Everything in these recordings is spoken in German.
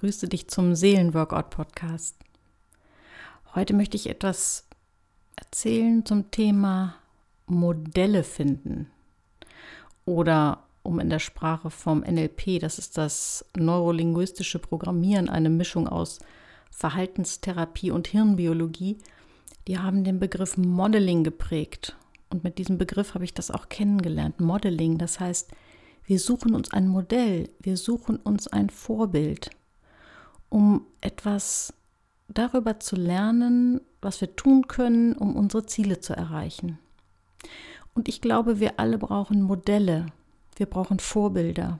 begrüße dich zum Seelenworkout-Podcast. Heute möchte ich etwas erzählen zum Thema Modelle finden. Oder um in der Sprache vom NLP, das ist das neurolinguistische Programmieren, eine Mischung aus Verhaltenstherapie und Hirnbiologie, die haben den Begriff Modeling geprägt. Und mit diesem Begriff habe ich das auch kennengelernt. Modeling, das heißt, wir suchen uns ein Modell, wir suchen uns ein Vorbild, um etwas darüber zu lernen, was wir tun können, um unsere Ziele zu erreichen. Und ich glaube, wir alle brauchen Modelle, wir brauchen Vorbilder.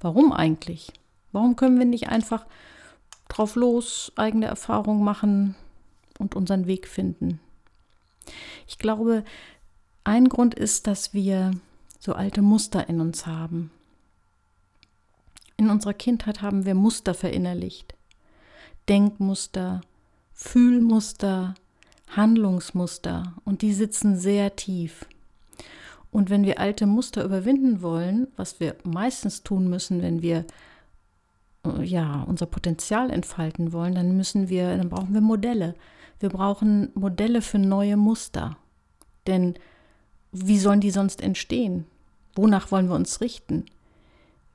Warum eigentlich? Warum können wir nicht einfach drauf los eigene Erfahrungen machen und unseren Weg finden? Ich glaube, ein Grund ist, dass wir so alte Muster in uns haben. In unserer Kindheit haben wir Muster verinnerlicht. Denkmuster, Fühlmuster, Handlungsmuster und die sitzen sehr tief. Und wenn wir alte Muster überwinden wollen, was wir meistens tun müssen, wenn wir äh, ja, unser Potenzial entfalten wollen, dann müssen wir, dann brauchen wir Modelle. Wir brauchen Modelle für neue Muster. Denn wie sollen die sonst entstehen? Wonach wollen wir uns richten?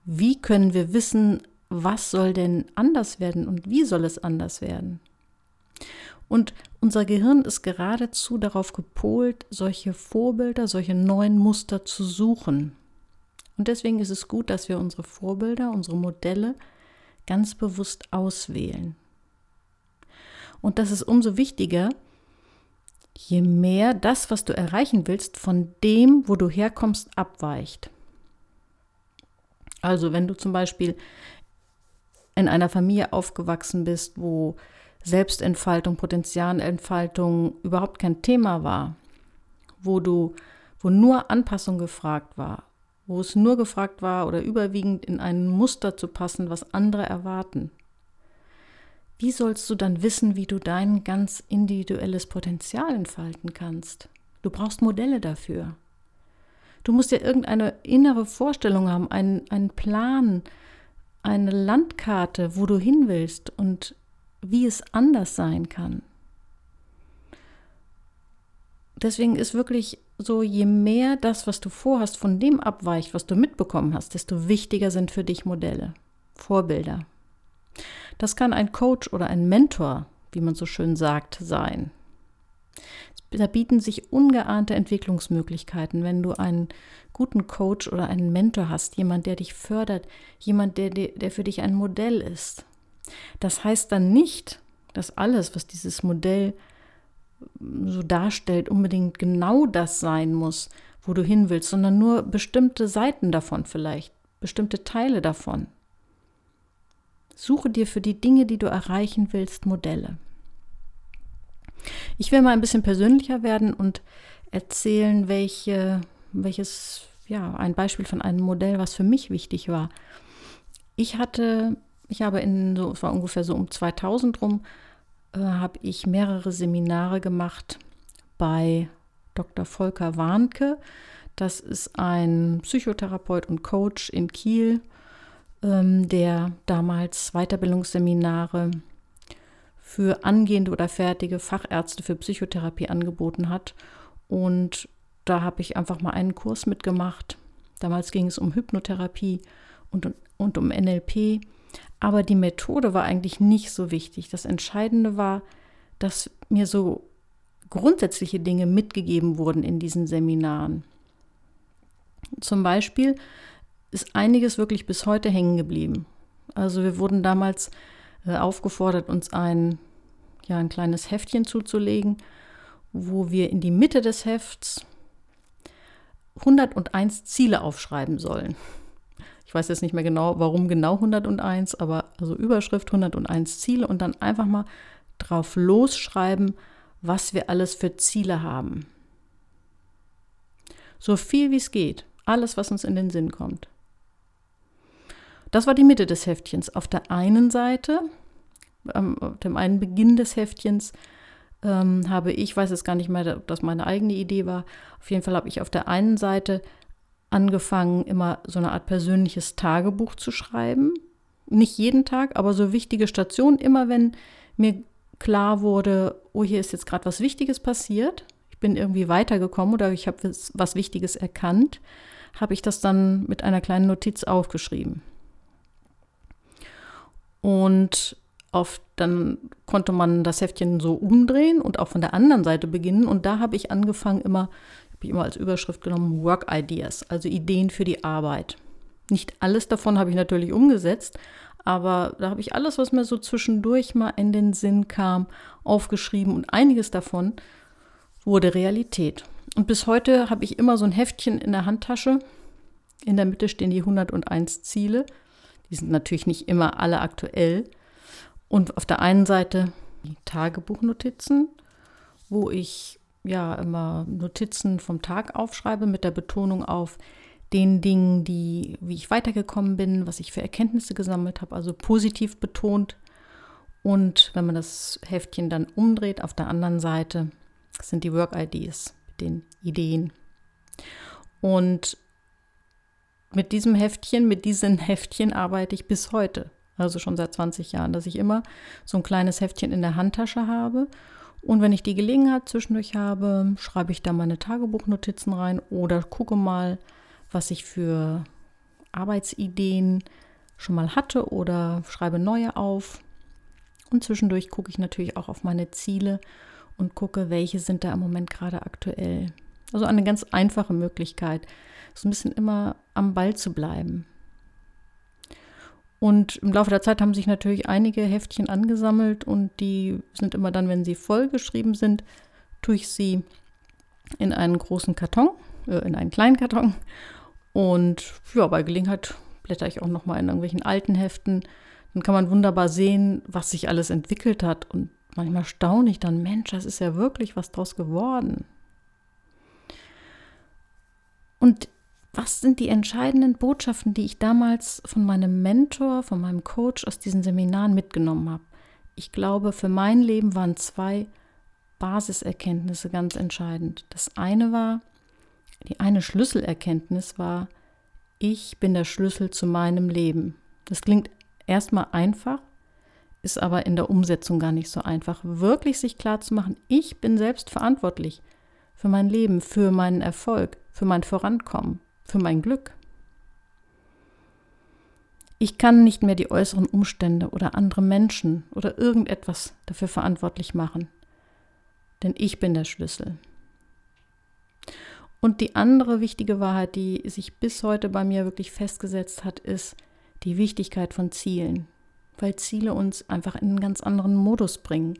Wie können wir wissen, was soll denn anders werden und wie soll es anders werden? Und unser Gehirn ist geradezu darauf gepolt, solche Vorbilder, solche neuen Muster zu suchen. Und deswegen ist es gut, dass wir unsere Vorbilder, unsere Modelle ganz bewusst auswählen. Und das ist umso wichtiger, je mehr das, was du erreichen willst, von dem, wo du herkommst, abweicht. Also wenn du zum Beispiel in einer Familie aufgewachsen bist, wo Selbstentfaltung, Potenzialentfaltung überhaupt kein Thema war, wo du, wo nur Anpassung gefragt war, wo es nur gefragt war oder überwiegend in ein Muster zu passen, was andere erwarten, wie sollst du dann wissen, wie du dein ganz individuelles Potenzial entfalten kannst? Du brauchst Modelle dafür. Du musst ja irgendeine innere Vorstellung haben, einen, einen Plan, eine Landkarte, wo du hin willst und wie es anders sein kann. Deswegen ist wirklich so, je mehr das, was du vorhast, von dem abweicht, was du mitbekommen hast, desto wichtiger sind für dich Modelle, Vorbilder. Das kann ein Coach oder ein Mentor, wie man so schön sagt, sein. Da bieten sich ungeahnte Entwicklungsmöglichkeiten, wenn du einen guten Coach oder einen Mentor hast, jemand, der dich fördert, jemand, der, der für dich ein Modell ist. Das heißt dann nicht, dass alles, was dieses Modell so darstellt, unbedingt genau das sein muss, wo du hin willst, sondern nur bestimmte Seiten davon vielleicht, bestimmte Teile davon. Suche dir für die Dinge, die du erreichen willst, Modelle. Ich will mal ein bisschen persönlicher werden und erzählen, welche, welches, ja, ein Beispiel von einem Modell, was für mich wichtig war. Ich hatte, ich habe in so, es war ungefähr so um 2000 rum, äh, habe ich mehrere Seminare gemacht bei Dr. Volker Warnke. Das ist ein Psychotherapeut und Coach in Kiel ähm, der damals Weiterbildungsseminare für angehende oder fertige Fachärzte für Psychotherapie angeboten hat. Und da habe ich einfach mal einen Kurs mitgemacht. Damals ging es um Hypnotherapie und, und um NLP. Aber die Methode war eigentlich nicht so wichtig. Das Entscheidende war, dass mir so grundsätzliche Dinge mitgegeben wurden in diesen Seminaren. Zum Beispiel, ist einiges wirklich bis heute hängen geblieben. Also wir wurden damals äh, aufgefordert, uns ein, ja, ein kleines Heftchen zuzulegen, wo wir in die Mitte des Hefts 101 Ziele aufschreiben sollen. Ich weiß jetzt nicht mehr genau, warum genau 101, aber also Überschrift 101 Ziele und dann einfach mal drauf losschreiben, was wir alles für Ziele haben. So viel wie es geht, alles, was uns in den Sinn kommt. Das war die Mitte des Heftchens. Auf der einen Seite, auf dem einen Beginn des Heftchens, ähm, habe ich, weiß es gar nicht mehr, ob das meine eigene Idee war, auf jeden Fall habe ich auf der einen Seite angefangen, immer so eine Art persönliches Tagebuch zu schreiben, Nicht jeden Tag, aber so wichtige Stationen, immer wenn mir klar wurde, oh, hier ist jetzt gerade was Wichtiges passiert, ich bin irgendwie weitergekommen oder ich habe was Wichtiges erkannt, habe ich das dann mit einer kleinen Notiz aufgeschrieben. Und auf, dann konnte man das Heftchen so umdrehen und auch von der anderen Seite beginnen. Und da habe ich angefangen, immer, habe ich immer als Überschrift genommen, Work Ideas, also Ideen für die Arbeit. Nicht alles davon habe ich natürlich umgesetzt, aber da habe ich alles, was mir so zwischendurch mal in den Sinn kam, aufgeschrieben und einiges davon wurde Realität. Und bis heute habe ich immer so ein Heftchen in der Handtasche. In der Mitte stehen die 101 Ziele. Die sind natürlich nicht immer alle aktuell. Und auf der einen Seite die Tagebuchnotizen, wo ich ja immer Notizen vom Tag aufschreibe mit der Betonung auf den Dingen, die, wie ich weitergekommen bin, was ich für Erkenntnisse gesammelt habe, also positiv betont. Und wenn man das Heftchen dann umdreht, auf der anderen Seite sind die Work Ideas, den Ideen. Und mit diesem Heftchen, mit diesen Heftchen arbeite ich bis heute, also schon seit 20 Jahren, dass ich immer so ein kleines Heftchen in der Handtasche habe. Und wenn ich die Gelegenheit zwischendurch habe, schreibe ich da meine Tagebuchnotizen rein oder gucke mal, was ich für Arbeitsideen schon mal hatte oder schreibe neue auf. Und zwischendurch gucke ich natürlich auch auf meine Ziele und gucke, welche sind da im Moment gerade aktuell. Also eine ganz einfache Möglichkeit, so ein bisschen immer am Ball zu bleiben. Und im Laufe der Zeit haben sich natürlich einige Heftchen angesammelt und die sind immer dann, wenn sie vollgeschrieben sind, tue ich sie in einen großen Karton, äh, in einen kleinen Karton und ja, bei Gelegenheit blätter ich auch noch mal in irgendwelchen alten Heften. Dann kann man wunderbar sehen, was sich alles entwickelt hat. Und manchmal staune ich dann, Mensch, das ist ja wirklich was draus geworden. Und was sind die entscheidenden Botschaften, die ich damals von meinem Mentor, von meinem Coach aus diesen Seminaren mitgenommen habe? Ich glaube, für mein Leben waren zwei Basiserkenntnisse ganz entscheidend. Das eine war, die eine Schlüsselerkenntnis war, ich bin der Schlüssel zu meinem Leben. Das klingt erstmal einfach, ist aber in der Umsetzung gar nicht so einfach. Wirklich sich klar zu machen, ich bin selbst verantwortlich für mein Leben, für meinen Erfolg, für mein Vorankommen, für mein Glück. Ich kann nicht mehr die äußeren Umstände oder andere Menschen oder irgendetwas dafür verantwortlich machen, denn ich bin der Schlüssel. Und die andere wichtige Wahrheit, die sich bis heute bei mir wirklich festgesetzt hat, ist die Wichtigkeit von Zielen, weil Ziele uns einfach in einen ganz anderen Modus bringen,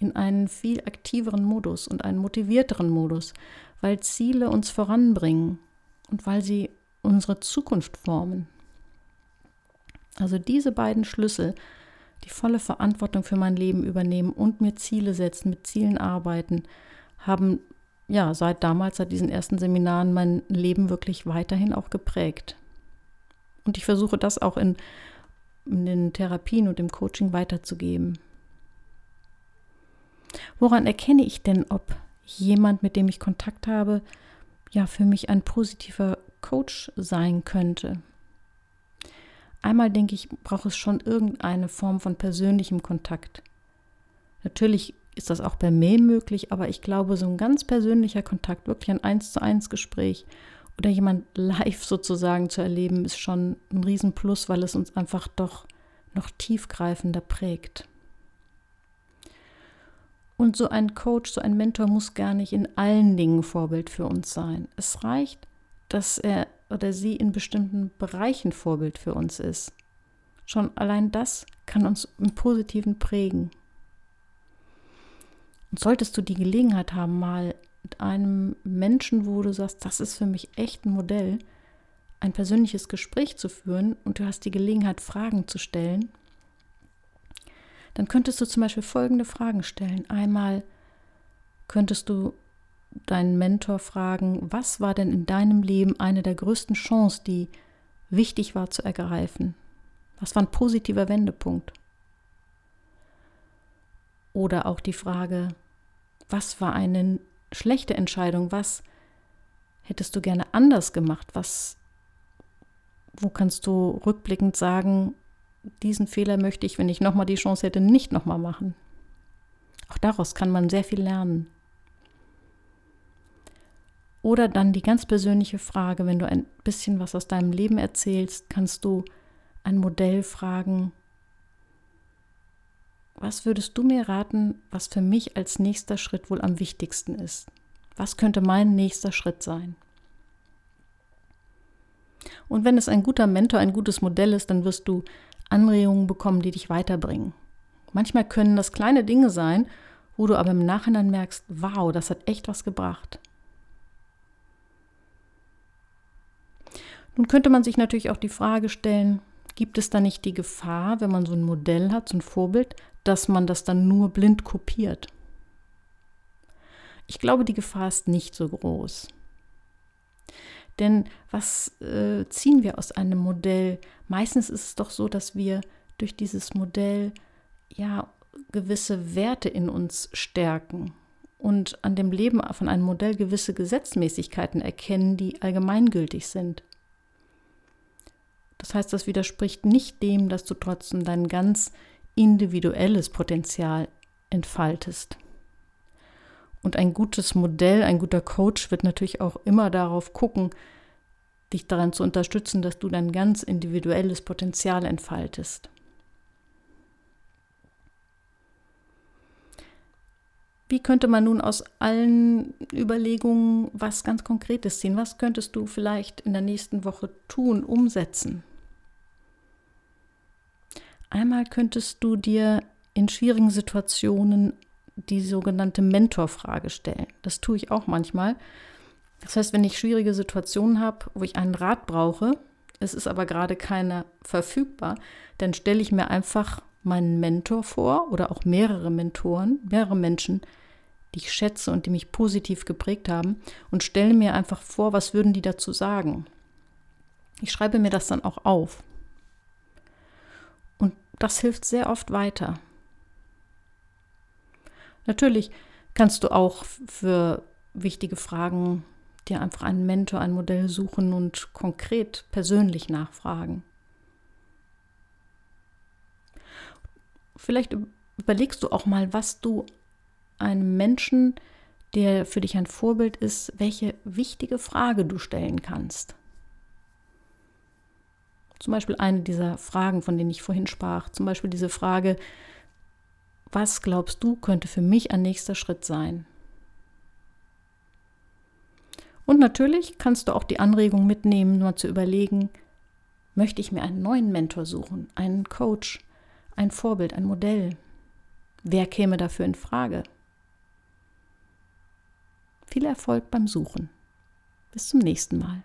in einen viel aktiveren Modus und einen motivierteren Modus, weil Ziele uns voranbringen und weil sie unsere Zukunft formen. Also diese beiden Schlüssel, die volle Verantwortung für mein Leben übernehmen und mir Ziele setzen, mit Zielen arbeiten, haben ja, seit damals, seit diesen ersten Seminaren, mein Leben wirklich weiterhin auch geprägt. Und ich versuche das auch in, in den Therapien und im Coaching weiterzugeben. Woran erkenne ich denn, ob jemand, mit dem ich Kontakt habe, ja für mich ein positiver Coach sein könnte? Einmal denke ich, braucht es schon irgendeine Form von persönlichem Kontakt. Natürlich ist das auch bei Mail möglich, aber ich glaube, so ein ganz persönlicher Kontakt, wirklich ein eins zu eins Gespräch oder jemand live sozusagen zu erleben, ist schon ein Riesenplus, weil es uns einfach doch noch tiefgreifender prägt. Und so ein Coach, so ein Mentor muss gar nicht in allen Dingen Vorbild für uns sein. Es reicht, dass er oder sie in bestimmten Bereichen Vorbild für uns ist. Schon allein das kann uns im Positiven prägen. Und solltest du die Gelegenheit haben, mal mit einem Menschen, wo du sagst, das ist für mich echt ein Modell, ein persönliches Gespräch zu führen und du hast die Gelegenheit, Fragen zu stellen, dann könntest du zum Beispiel folgende Fragen stellen. Einmal könntest du deinen Mentor fragen, was war denn in deinem Leben eine der größten Chancen, die wichtig war zu ergreifen? Was war ein positiver Wendepunkt? Oder auch die Frage, was war eine schlechte Entscheidung? Was hättest du gerne anders gemacht? Was, wo kannst du rückblickend sagen, diesen Fehler möchte ich, wenn ich nochmal die Chance hätte, nicht nochmal machen. Auch daraus kann man sehr viel lernen. Oder dann die ganz persönliche Frage, wenn du ein bisschen was aus deinem Leben erzählst, kannst du ein Modell fragen, was würdest du mir raten, was für mich als nächster Schritt wohl am wichtigsten ist? Was könnte mein nächster Schritt sein? Und wenn es ein guter Mentor, ein gutes Modell ist, dann wirst du Anregungen bekommen, die dich weiterbringen. Manchmal können das kleine Dinge sein, wo du aber im Nachhinein merkst, wow, das hat echt was gebracht. Nun könnte man sich natürlich auch die Frage stellen, gibt es da nicht die Gefahr, wenn man so ein Modell hat, so ein Vorbild, dass man das dann nur blind kopiert? Ich glaube, die Gefahr ist nicht so groß. Denn was äh, ziehen wir aus einem Modell? Meistens ist es doch so, dass wir durch dieses Modell ja gewisse Werte in uns stärken und an dem Leben von einem Modell gewisse Gesetzmäßigkeiten erkennen, die allgemeingültig sind. Das heißt, das widerspricht nicht dem, dass du trotzdem dein ganz individuelles Potenzial entfaltest. Und ein gutes Modell, ein guter Coach wird natürlich auch immer darauf gucken, dich daran zu unterstützen, dass du dein ganz individuelles Potenzial entfaltest. Wie könnte man nun aus allen Überlegungen was ganz Konkretes ziehen? Was könntest du vielleicht in der nächsten Woche tun, umsetzen? Einmal könntest du dir in schwierigen Situationen die sogenannte Mentorfrage stellen. Das tue ich auch manchmal. Das heißt, wenn ich schwierige Situationen habe, wo ich einen Rat brauche, es ist aber gerade keiner verfügbar, dann stelle ich mir einfach meinen Mentor vor oder auch mehrere Mentoren, mehrere Menschen, die ich schätze und die mich positiv geprägt haben und stelle mir einfach vor, was würden die dazu sagen. Ich schreibe mir das dann auch auf. Und das hilft sehr oft weiter. Natürlich kannst du auch für wichtige Fragen dir einfach einen Mentor, ein Modell suchen und konkret persönlich nachfragen. Vielleicht überlegst du auch mal, was du einem Menschen, der für dich ein Vorbild ist, welche wichtige Frage du stellen kannst. Zum Beispiel eine dieser Fragen, von denen ich vorhin sprach. Zum Beispiel diese Frage, was glaubst du, könnte für mich ein nächster Schritt sein? Und natürlich kannst du auch die Anregung mitnehmen, nur zu überlegen, möchte ich mir einen neuen Mentor suchen, einen Coach, ein Vorbild, ein Modell? Wer käme dafür in Frage? Viel Erfolg beim Suchen. Bis zum nächsten Mal.